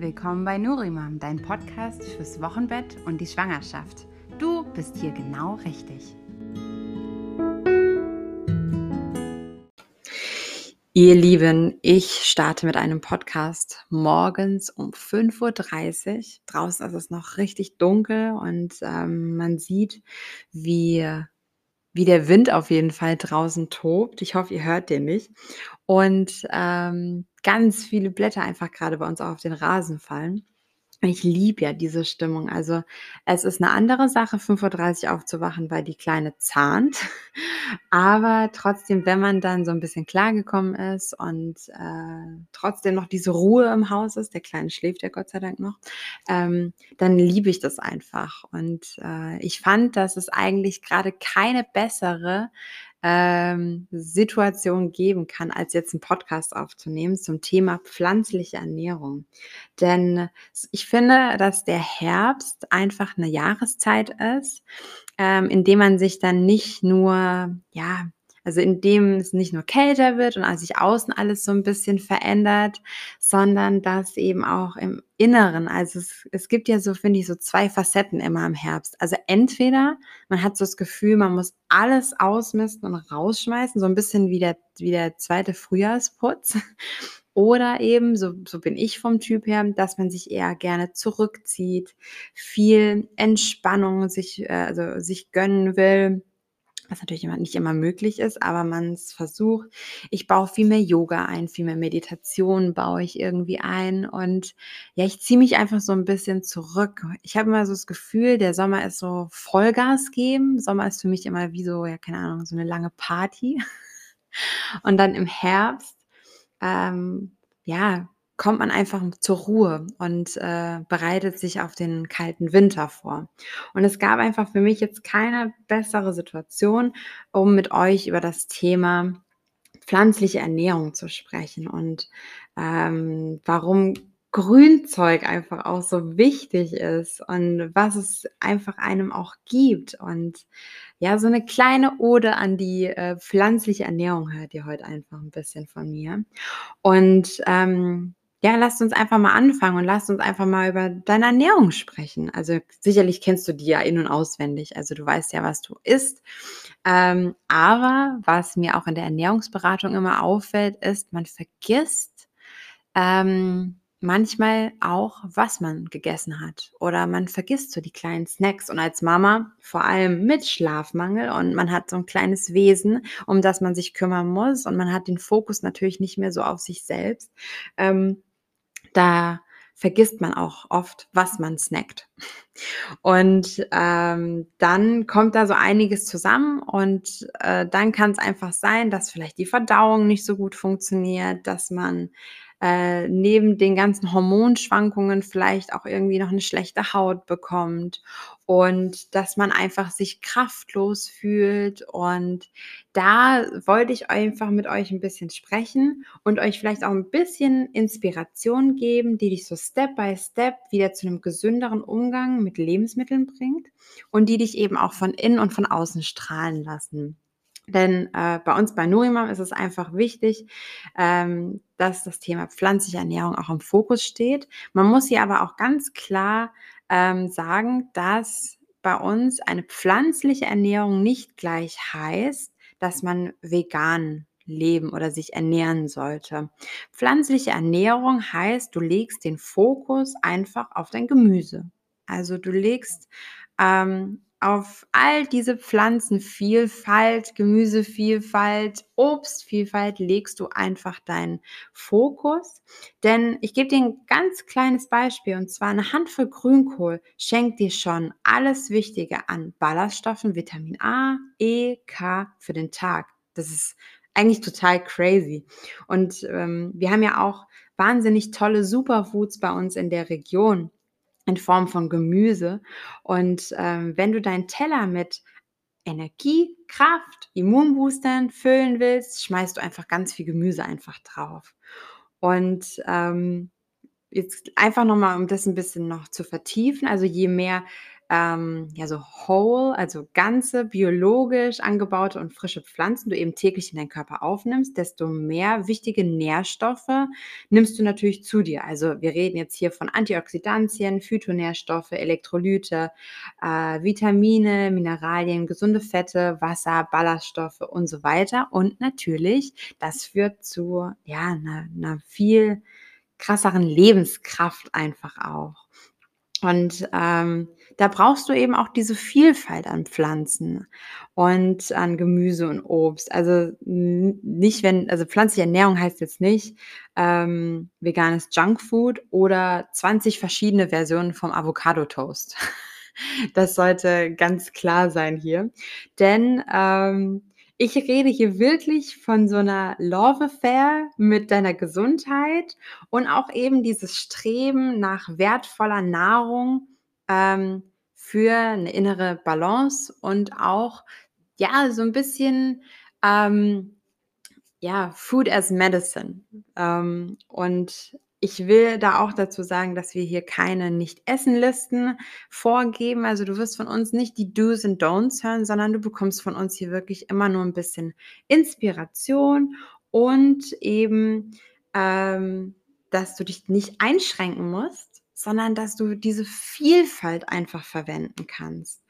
willkommen bei Nurimam, dein Podcast fürs Wochenbett und die Schwangerschaft. Du bist hier genau richtig. Ihr Lieben, ich starte mit einem Podcast morgens um 5.30 Uhr. Draußen ist es noch richtig dunkel und ähm, man sieht, wie wie der Wind auf jeden Fall draußen tobt. Ich hoffe, ihr hört den nicht. Und ähm, ganz viele Blätter einfach gerade bei uns auf den Rasen fallen. Ich liebe ja diese Stimmung. Also es ist eine andere Sache, 5:30 Uhr aufzuwachen, weil die Kleine zahnt. Aber trotzdem, wenn man dann so ein bisschen klargekommen ist und, äh, trotzdem noch diese Ruhe im Haus ist, der Kleine schläft ja Gott sei Dank noch, ähm, dann liebe ich das einfach. Und, äh, ich fand, dass es eigentlich gerade keine bessere ähm, Situation geben kann, als jetzt einen Podcast aufzunehmen zum Thema pflanzliche Ernährung. Denn ich finde, dass der Herbst einfach eine Jahreszeit ist, ähm, in dem man sich dann nicht nur, ja, also in dem es nicht nur kälter wird und sich außen alles so ein bisschen verändert, sondern dass eben auch im Inneren, also es, es gibt ja so, finde ich, so zwei Facetten immer im Herbst. Also entweder man hat so das Gefühl, man muss alles ausmisten und rausschmeißen, so ein bisschen wie der, wie der zweite Frühjahrsputz. Oder eben, so, so bin ich vom Typ her, dass man sich eher gerne zurückzieht, viel Entspannung sich, äh, also sich gönnen will was natürlich immer, nicht immer möglich ist, aber man es versucht. Ich baue viel mehr Yoga ein, viel mehr Meditation baue ich irgendwie ein und ja, ich ziehe mich einfach so ein bisschen zurück. Ich habe immer so das Gefühl, der Sommer ist so Vollgas geben. Sommer ist für mich immer wie so, ja, keine Ahnung, so eine lange Party. Und dann im Herbst, ähm, ja, kommt man einfach zur Ruhe und äh, bereitet sich auf den kalten Winter vor. Und es gab einfach für mich jetzt keine bessere Situation, um mit euch über das Thema pflanzliche Ernährung zu sprechen und ähm, warum Grünzeug einfach auch so wichtig ist und was es einfach einem auch gibt. Und ja, so eine kleine Ode an die äh, pflanzliche Ernährung hört ihr heute einfach ein bisschen von mir. Und ähm, ja, lasst uns einfach mal anfangen und lasst uns einfach mal über deine Ernährung sprechen. Also sicherlich kennst du die ja in und auswendig. Also du weißt ja, was du isst. Ähm, aber was mir auch in der Ernährungsberatung immer auffällt, ist, man vergisst ähm, manchmal auch, was man gegessen hat. Oder man vergisst so die kleinen Snacks. Und als Mama, vor allem mit Schlafmangel, und man hat so ein kleines Wesen, um das man sich kümmern muss, und man hat den Fokus natürlich nicht mehr so auf sich selbst. Ähm, da vergisst man auch oft, was man snackt. Und ähm, dann kommt da so einiges zusammen und äh, dann kann es einfach sein, dass vielleicht die Verdauung nicht so gut funktioniert, dass man äh, neben den ganzen Hormonschwankungen vielleicht auch irgendwie noch eine schlechte Haut bekommt und dass man einfach sich kraftlos fühlt. Und da wollte ich einfach mit euch ein bisschen sprechen und euch vielleicht auch ein bisschen Inspiration geben, die dich so Step by Step wieder zu einem gesünderen Umgang mit Lebensmitteln bringt und die dich eben auch von innen und von außen strahlen lassen. Denn äh, bei uns bei Nurimam ist es einfach wichtig, ähm, dass das Thema pflanzliche Ernährung auch im Fokus steht. Man muss hier aber auch ganz klar ähm, sagen, dass bei uns eine pflanzliche Ernährung nicht gleich heißt, dass man vegan leben oder sich ernähren sollte. Pflanzliche Ernährung heißt, du legst den Fokus einfach auf dein Gemüse. Also du legst ähm, auf all diese Pflanzenvielfalt, Gemüsevielfalt, Obstvielfalt legst du einfach deinen Fokus. Denn ich gebe dir ein ganz kleines Beispiel und zwar eine Handvoll Grünkohl schenkt dir schon alles Wichtige an Ballaststoffen, Vitamin A, E, K für den Tag. Das ist eigentlich total crazy. Und ähm, wir haben ja auch wahnsinnig tolle Superfoods bei uns in der Region in Form von Gemüse. Und ähm, wenn du deinen Teller mit Energie, Kraft, Immunboostern füllen willst, schmeißt du einfach ganz viel Gemüse einfach drauf. Und ähm, jetzt einfach nochmal, um das ein bisschen noch zu vertiefen, also je mehr ähm, ja, so whole, also ganze, biologisch angebaute und frische Pflanzen du eben täglich in deinen Körper aufnimmst, desto mehr wichtige Nährstoffe nimmst du natürlich zu dir. Also wir reden jetzt hier von Antioxidantien, Phytonährstoffe, Elektrolyte, äh, Vitamine, Mineralien, gesunde Fette, Wasser, Ballaststoffe und so weiter. Und natürlich, das führt zu ja, einer, einer viel krasseren Lebenskraft einfach auch. Und ähm, da brauchst du eben auch diese Vielfalt an Pflanzen und an Gemüse und Obst. Also nicht, wenn, also pflanzliche Ernährung heißt jetzt nicht ähm, veganes Junkfood oder 20 verschiedene Versionen vom Avocado-Toast. Das sollte ganz klar sein hier. Denn ähm, ich rede hier wirklich von so einer Love Affair mit deiner Gesundheit und auch eben dieses Streben nach wertvoller Nahrung, ähm, für eine innere Balance und auch, ja, so ein bisschen, ähm, ja, Food as Medicine. Ähm, und ich will da auch dazu sagen, dass wir hier keine Nicht-Essen-Listen vorgeben. Also du wirst von uns nicht die Do's und Don'ts hören, sondern du bekommst von uns hier wirklich immer nur ein bisschen Inspiration und eben, ähm, dass du dich nicht einschränken musst, sondern dass du diese Vielfalt einfach verwenden kannst.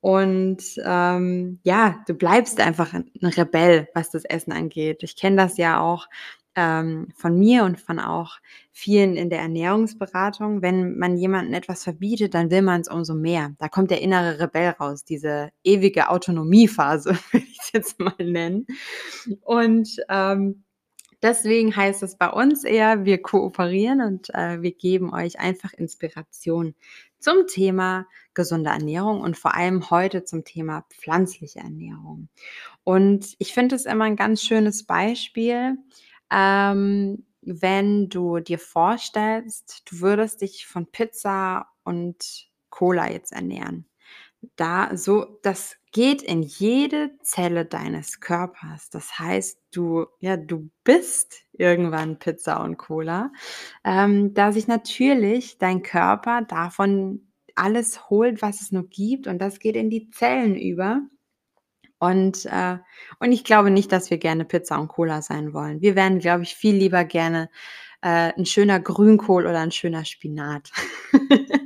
Und ähm, ja, du bleibst einfach ein Rebell, was das Essen angeht. Ich kenne das ja auch ähm, von mir und von auch vielen in der Ernährungsberatung, wenn man jemanden etwas verbietet, dann will man es umso mehr. Da kommt der innere Rebell raus, diese ewige Autonomiephase, würde ich es jetzt mal nennen. Und ähm, deswegen heißt es bei uns eher, wir kooperieren und äh, wir geben euch einfach Inspiration zum Thema gesunde Ernährung und vor allem heute zum Thema pflanzliche Ernährung. Und ich finde es immer ein ganz schönes Beispiel, ähm, wenn du dir vorstellst, du würdest dich von Pizza und Cola jetzt ernähren. Da so, das geht in jede Zelle deines Körpers. Das heißt, du, ja, du bist irgendwann Pizza und Cola, ähm, da sich natürlich dein Körper davon alles holt, was es nur gibt, und das geht in die Zellen über. Und, äh, und ich glaube nicht, dass wir gerne Pizza und Cola sein wollen. Wir wären, glaube ich, viel lieber gerne äh, 'n schöner Grünkohl oder ein schöner Spinat.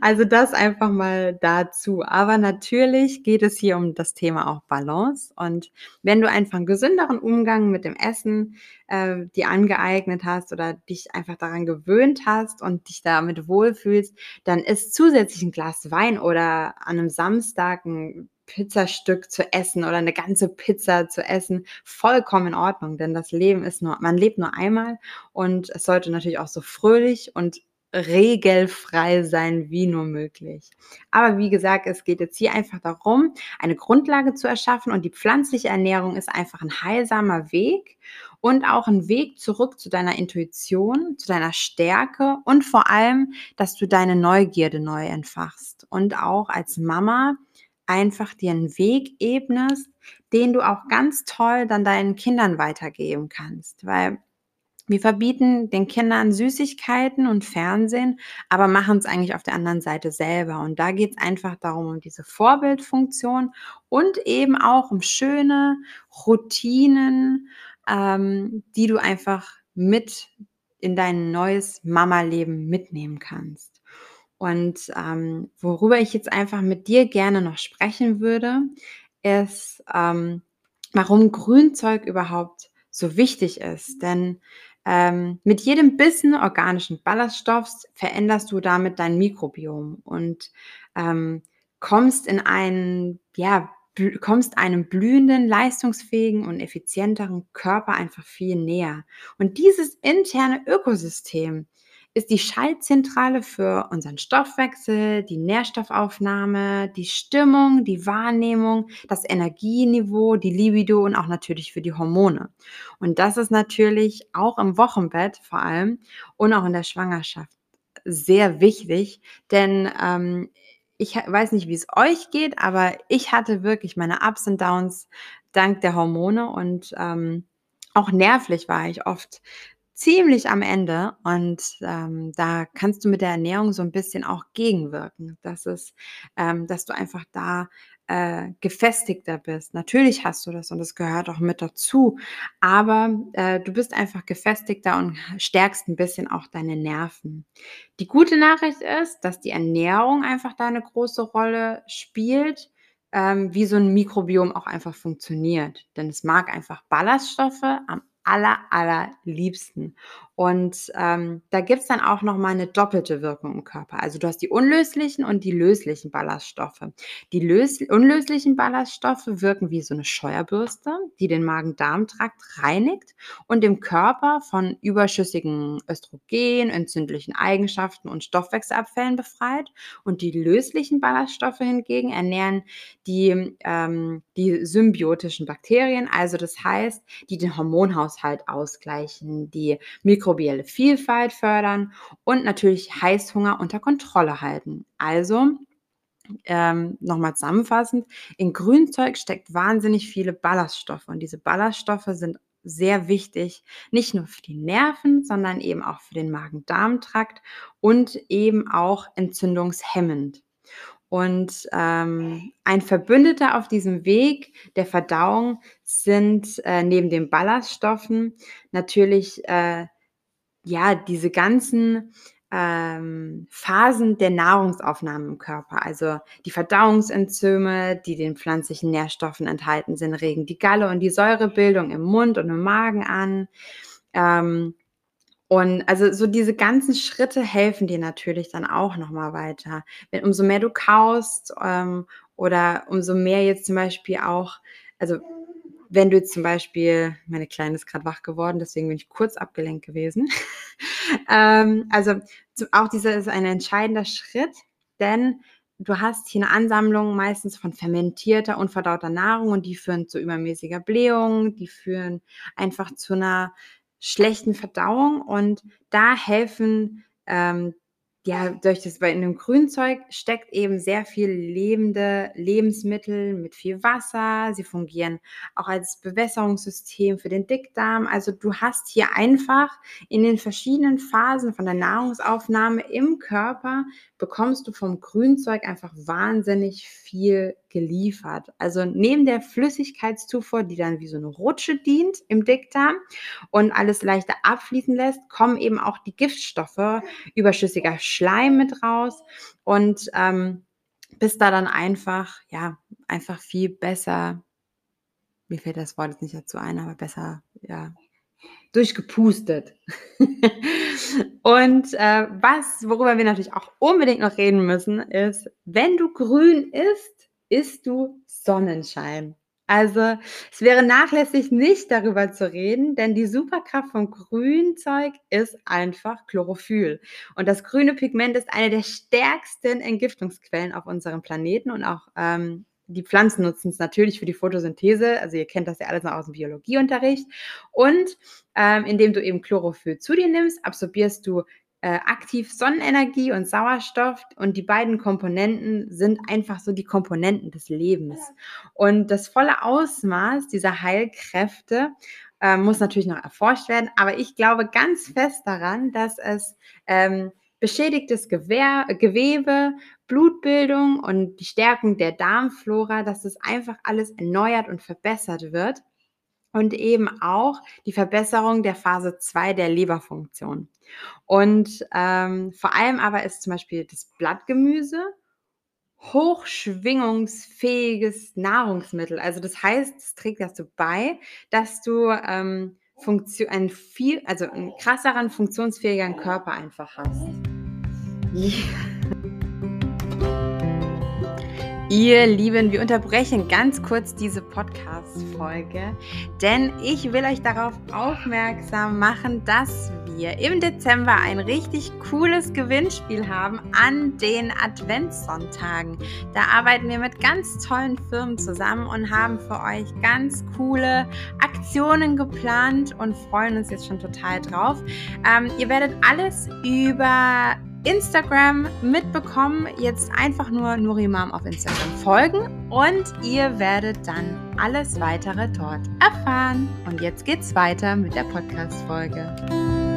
Also das einfach mal dazu. Aber natürlich geht es hier um das Thema auch Balance. Und wenn du einfach einen gesünderen Umgang mit dem Essen äh, dir angeeignet hast oder dich einfach daran gewöhnt hast und dich damit wohlfühlst, dann ist zusätzlich ein Glas Wein oder an einem Samstag ein Pizzastück zu essen oder eine ganze Pizza zu essen, vollkommen in Ordnung, denn das Leben ist nur, man lebt nur einmal und es sollte natürlich auch so fröhlich und regelfrei sein wie nur möglich. Aber wie gesagt, es geht jetzt hier einfach darum, eine Grundlage zu erschaffen und die pflanzliche Ernährung ist einfach ein heilsamer Weg und auch ein Weg zurück zu deiner Intuition, zu deiner Stärke und vor allem, dass du deine Neugierde neu entfachst und auch als Mama einfach dir einen Weg ebnest, den du auch ganz toll dann deinen Kindern weitergeben kannst, weil wir verbieten den Kindern Süßigkeiten und Fernsehen, aber machen es eigentlich auf der anderen Seite selber. Und da geht es einfach darum, um diese Vorbildfunktion und eben auch um schöne Routinen, ähm, die du einfach mit in dein neues Mama-Leben mitnehmen kannst. Und ähm, worüber ich jetzt einfach mit dir gerne noch sprechen würde, ist, ähm, warum Grünzeug überhaupt so wichtig ist. Denn ähm, mit jedem Bissen organischen Ballaststoffs veränderst du damit dein Mikrobiom und ähm, kommst in einen, ja, kommst einem blühenden, leistungsfähigen und effizienteren Körper einfach viel näher. Und dieses interne Ökosystem, ist die Schaltzentrale für unseren Stoffwechsel, die Nährstoffaufnahme, die Stimmung, die Wahrnehmung, das Energieniveau, die Libido und auch natürlich für die Hormone. Und das ist natürlich auch im Wochenbett vor allem und auch in der Schwangerschaft sehr wichtig, denn ähm, ich weiß nicht, wie es euch geht, aber ich hatte wirklich meine Ups und Downs dank der Hormone und ähm, auch nervlich war ich oft ziemlich am Ende und ähm, da kannst du mit der Ernährung so ein bisschen auch gegenwirken, dass es, ähm, dass du einfach da äh, gefestigter bist. Natürlich hast du das und das gehört auch mit dazu, aber äh, du bist einfach gefestigter und stärkst ein bisschen auch deine Nerven. Die gute Nachricht ist, dass die Ernährung einfach da eine große Rolle spielt ähm, wie so ein Mikrobiom auch einfach funktioniert. Denn es mag einfach Ballaststoffe am aller, allerliebsten. Und ähm, da gibt es dann auch nochmal eine doppelte Wirkung im Körper. Also du hast die unlöslichen und die löslichen Ballaststoffe. Die lös unlöslichen Ballaststoffe wirken wie so eine Scheuerbürste, die den Magen-Darm-Trakt reinigt und dem Körper von überschüssigen Östrogen, entzündlichen Eigenschaften und Stoffwechselabfällen befreit. Und die löslichen Ballaststoffe hingegen ernähren die, ähm, die symbiotischen Bakterien, also das heißt, die den Hormonhaushalt ausgleichen, die Mikro mikrobielle Vielfalt fördern und natürlich Heißhunger unter Kontrolle halten. Also ähm, nochmal zusammenfassend, in Grünzeug steckt wahnsinnig viele Ballaststoffe und diese Ballaststoffe sind sehr wichtig, nicht nur für die Nerven, sondern eben auch für den Magen-Darm-Trakt und eben auch entzündungshemmend. Und ähm, ein Verbündeter auf diesem Weg der Verdauung sind äh, neben den Ballaststoffen natürlich äh, ja, diese ganzen ähm, Phasen der Nahrungsaufnahme im Körper, also die Verdauungsenzyme, die den pflanzlichen Nährstoffen enthalten sind, regen die Galle und die Säurebildung im Mund und im Magen an. Ähm, und also so diese ganzen Schritte helfen dir natürlich dann auch nochmal weiter. Wenn umso mehr du kaust ähm, oder umso mehr jetzt zum Beispiel auch, also wenn du jetzt zum Beispiel, meine Kleine ist gerade wach geworden, deswegen bin ich kurz abgelenkt gewesen. ähm, also auch dieser ist ein entscheidender Schritt, denn du hast hier eine Ansammlung meistens von fermentierter, unverdauter Nahrung und die führen zu übermäßiger Blähung, die führen einfach zu einer schlechten Verdauung und da helfen ähm, ja, durch das, weil in dem Grünzeug steckt eben sehr viel lebende Lebensmittel mit viel Wasser. Sie fungieren auch als Bewässerungssystem für den Dickdarm. Also du hast hier einfach in den verschiedenen Phasen von der Nahrungsaufnahme im Körper bekommst du vom Grünzeug einfach wahnsinnig viel geliefert. Also neben der Flüssigkeitszufuhr, die dann wie so eine Rutsche dient im Dickdarm und alles leichter abfließen lässt, kommen eben auch die Giftstoffe, überschüssiger Schleim mit raus und ähm, bist da dann einfach, ja, einfach viel besser, mir fällt das Wort jetzt nicht dazu ein, aber besser, ja, durchgepustet. und äh, was, worüber wir natürlich auch unbedingt noch reden müssen, ist, wenn du grün isst, isst du Sonnenschein. Also es wäre nachlässig, nicht darüber zu reden, denn die Superkraft vom Grünzeug ist einfach Chlorophyll. Und das grüne Pigment ist eine der stärksten Entgiftungsquellen auf unserem Planeten und auch ähm, die Pflanzen nutzen es natürlich für die Photosynthese. Also ihr kennt das ja alles noch aus dem Biologieunterricht. Und ähm, indem du eben Chlorophyll zu dir nimmst, absorbierst du äh, aktiv Sonnenenergie und Sauerstoff und die beiden Komponenten sind einfach so die Komponenten des Lebens. Und das volle Ausmaß dieser Heilkräfte äh, muss natürlich noch erforscht werden, aber ich glaube ganz fest daran, dass es ähm, beschädigtes Gewehr, Gewebe, Blutbildung und die Stärkung der Darmflora, dass das einfach alles erneuert und verbessert wird. Und eben auch die Verbesserung der Phase 2 der Leberfunktion. Und ähm, vor allem aber ist zum Beispiel das Blattgemüse hochschwingungsfähiges Nahrungsmittel. Also das heißt, es trägt dazu bei, dass du ähm, Funktion, einen viel, also einen krasseren, funktionsfähigeren Körper einfach hast. Yeah. Ihr Lieben, wir unterbrechen ganz kurz diese Podcast-Folge, denn ich will euch darauf aufmerksam machen, dass wir im Dezember ein richtig cooles Gewinnspiel haben an den Adventssonntagen. Da arbeiten wir mit ganz tollen Firmen zusammen und haben für euch ganz coole Aktionen geplant und freuen uns jetzt schon total drauf. Ähm, ihr werdet alles über Instagram mitbekommen. Jetzt einfach nur Nurimam auf Instagram folgen und ihr werdet dann alles weitere dort erfahren. Und jetzt geht's weiter mit der Podcast-Folge.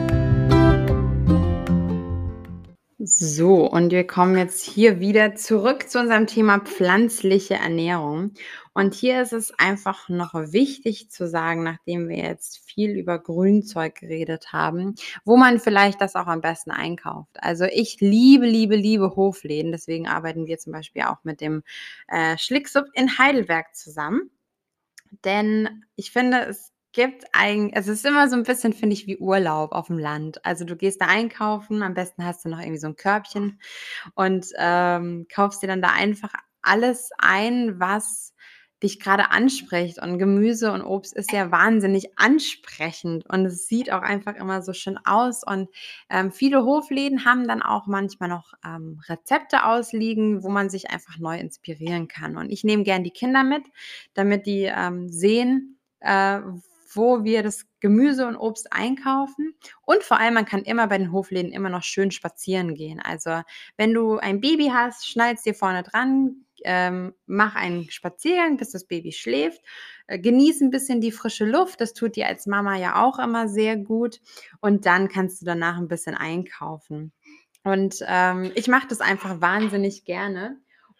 So, und wir kommen jetzt hier wieder zurück zu unserem Thema pflanzliche Ernährung. Und hier ist es einfach noch wichtig zu sagen, nachdem wir jetzt viel über Grünzeug geredet haben, wo man vielleicht das auch am besten einkauft. Also ich liebe, liebe, liebe Hofläden. Deswegen arbeiten wir zum Beispiel auch mit dem äh, Schlicksub in Heidelberg zusammen. Denn ich finde, es gibt eigentlich, also es ist immer so ein bisschen, finde ich, wie Urlaub auf dem Land. Also du gehst da einkaufen, am besten hast du noch irgendwie so ein Körbchen und ähm, kaufst dir dann da einfach alles ein, was dich gerade anspricht. Und Gemüse und Obst ist ja wahnsinnig ansprechend und es sieht auch einfach immer so schön aus. Und ähm, viele Hofläden haben dann auch manchmal noch ähm, Rezepte ausliegen, wo man sich einfach neu inspirieren kann. Und ich nehme gern die Kinder mit, damit die ähm, sehen, äh, wo wir das Gemüse und Obst einkaufen. Und vor allem, man kann immer bei den Hofläden immer noch schön spazieren gehen. Also wenn du ein Baby hast, schneid's dir vorne dran, ähm, mach einen Spaziergang, bis das Baby schläft. Äh, genieß ein bisschen die frische Luft. Das tut dir als Mama ja auch immer sehr gut. Und dann kannst du danach ein bisschen einkaufen. Und ähm, ich mache das einfach wahnsinnig gerne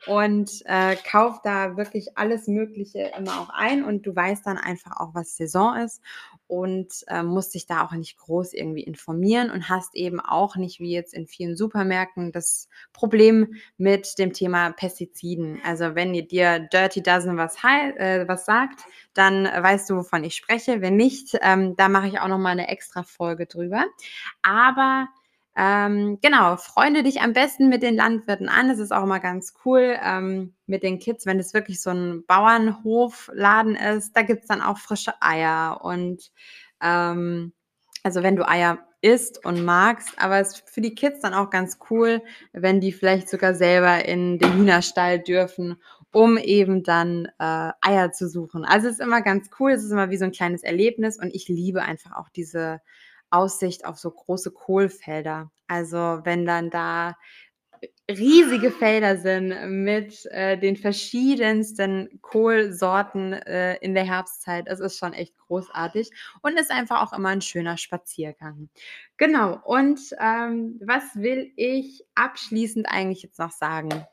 und äh, kauf da wirklich alles Mögliche immer auch ein und du weißt dann einfach auch, was Saison ist und äh, musst dich da auch nicht groß irgendwie informieren und hast eben auch nicht wie jetzt in vielen Supermärkten das Problem mit dem Thema Pestiziden. Also wenn ihr dir Dirty Dozen was, äh, was sagt, dann weißt du, wovon ich spreche. Wenn nicht, ähm, da mache ich auch noch mal eine extra Folge drüber. Aber ähm, genau, freunde dich am besten mit den Landwirten an. Das ist auch immer ganz cool ähm, mit den Kids, wenn es wirklich so ein Bauernhofladen ist. Da gibt es dann auch frische Eier und ähm, also wenn du Eier isst und magst, aber es ist für die Kids dann auch ganz cool, wenn die vielleicht sogar selber in den Hühnerstall dürfen, um eben dann äh, Eier zu suchen. Also es ist immer ganz cool, es ist immer wie so ein kleines Erlebnis und ich liebe einfach auch diese Aussicht auf so große Kohlfelder. Also wenn dann da riesige Felder sind mit äh, den verschiedensten Kohlsorten äh, in der Herbstzeit. Es ist schon echt großartig und ist einfach auch immer ein schöner Spaziergang. Genau. Und ähm, was will ich abschließend eigentlich jetzt noch sagen?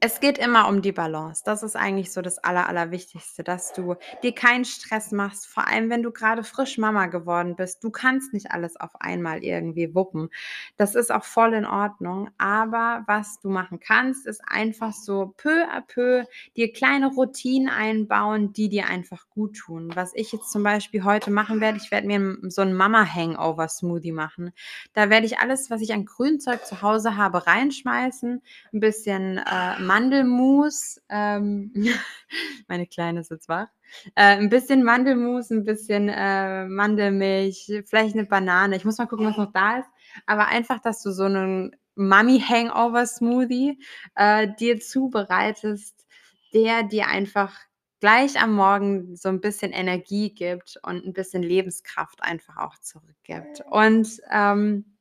Es geht immer um die Balance. Das ist eigentlich so das Aller, Allerwichtigste, dass du dir keinen Stress machst, vor allem wenn du gerade frisch Mama geworden bist. Du kannst nicht alles auf einmal irgendwie wuppen. Das ist auch voll in Ordnung. Aber was du machen kannst, ist einfach so peu à peu dir kleine Routinen einbauen, die dir einfach gut tun. Was ich jetzt zum Beispiel heute machen werde, ich werde mir so einen Mama-Hangover-Smoothie machen. Da werde ich alles, was ich an Grünzeug zu Hause habe, reinschmeißen. Ein bisschen äh, Mandelmus, ähm, meine Kleine ist jetzt wach, äh, ein bisschen Mandelmus, ein bisschen äh, Mandelmilch, vielleicht eine Banane. Ich muss mal gucken, was noch da ist. Aber einfach, dass du so einen Mummy-Hangover-Smoothie äh, dir zubereitest, der dir einfach gleich am Morgen so ein bisschen Energie gibt und ein bisschen Lebenskraft einfach auch zurückgibt. Und ähm,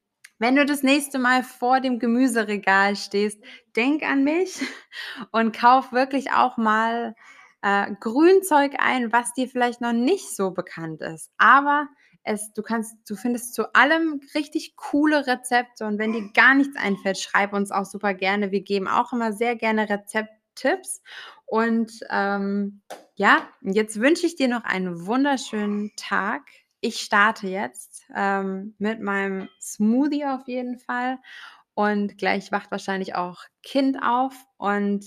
wenn du das nächste Mal vor dem Gemüseregal stehst, denk an mich und kauf wirklich auch mal äh, Grünzeug ein, was dir vielleicht noch nicht so bekannt ist. Aber es, du kannst, du findest zu allem richtig coole Rezepte und wenn dir gar nichts einfällt, schreib uns auch super gerne. Wir geben auch immer sehr gerne Rezepttipps. Und ähm, ja, jetzt wünsche ich dir noch einen wunderschönen Tag ich starte jetzt ähm, mit meinem Smoothie auf jeden Fall. Und gleich wacht wahrscheinlich auch Kind auf und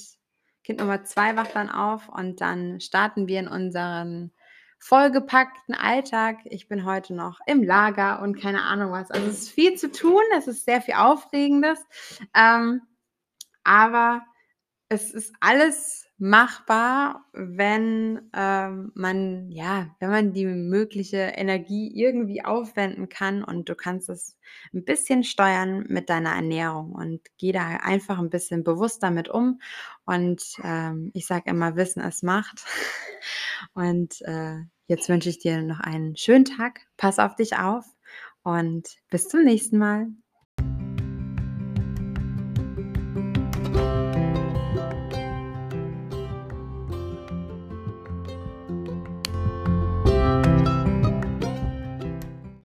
Kind Nummer zwei wacht dann auf und dann starten wir in unseren vollgepackten Alltag. Ich bin heute noch im Lager und keine Ahnung was. Also es ist viel zu tun, es ist sehr viel Aufregendes, ähm, aber es ist alles machbar, wenn ähm, man ja, wenn man die mögliche Energie irgendwie aufwenden kann und du kannst es ein bisschen steuern mit deiner Ernährung und geh da einfach ein bisschen bewusst damit um. Und ähm, ich sage immer, Wissen es macht. Und äh, jetzt wünsche ich dir noch einen schönen Tag. Pass auf dich auf und bis zum nächsten Mal.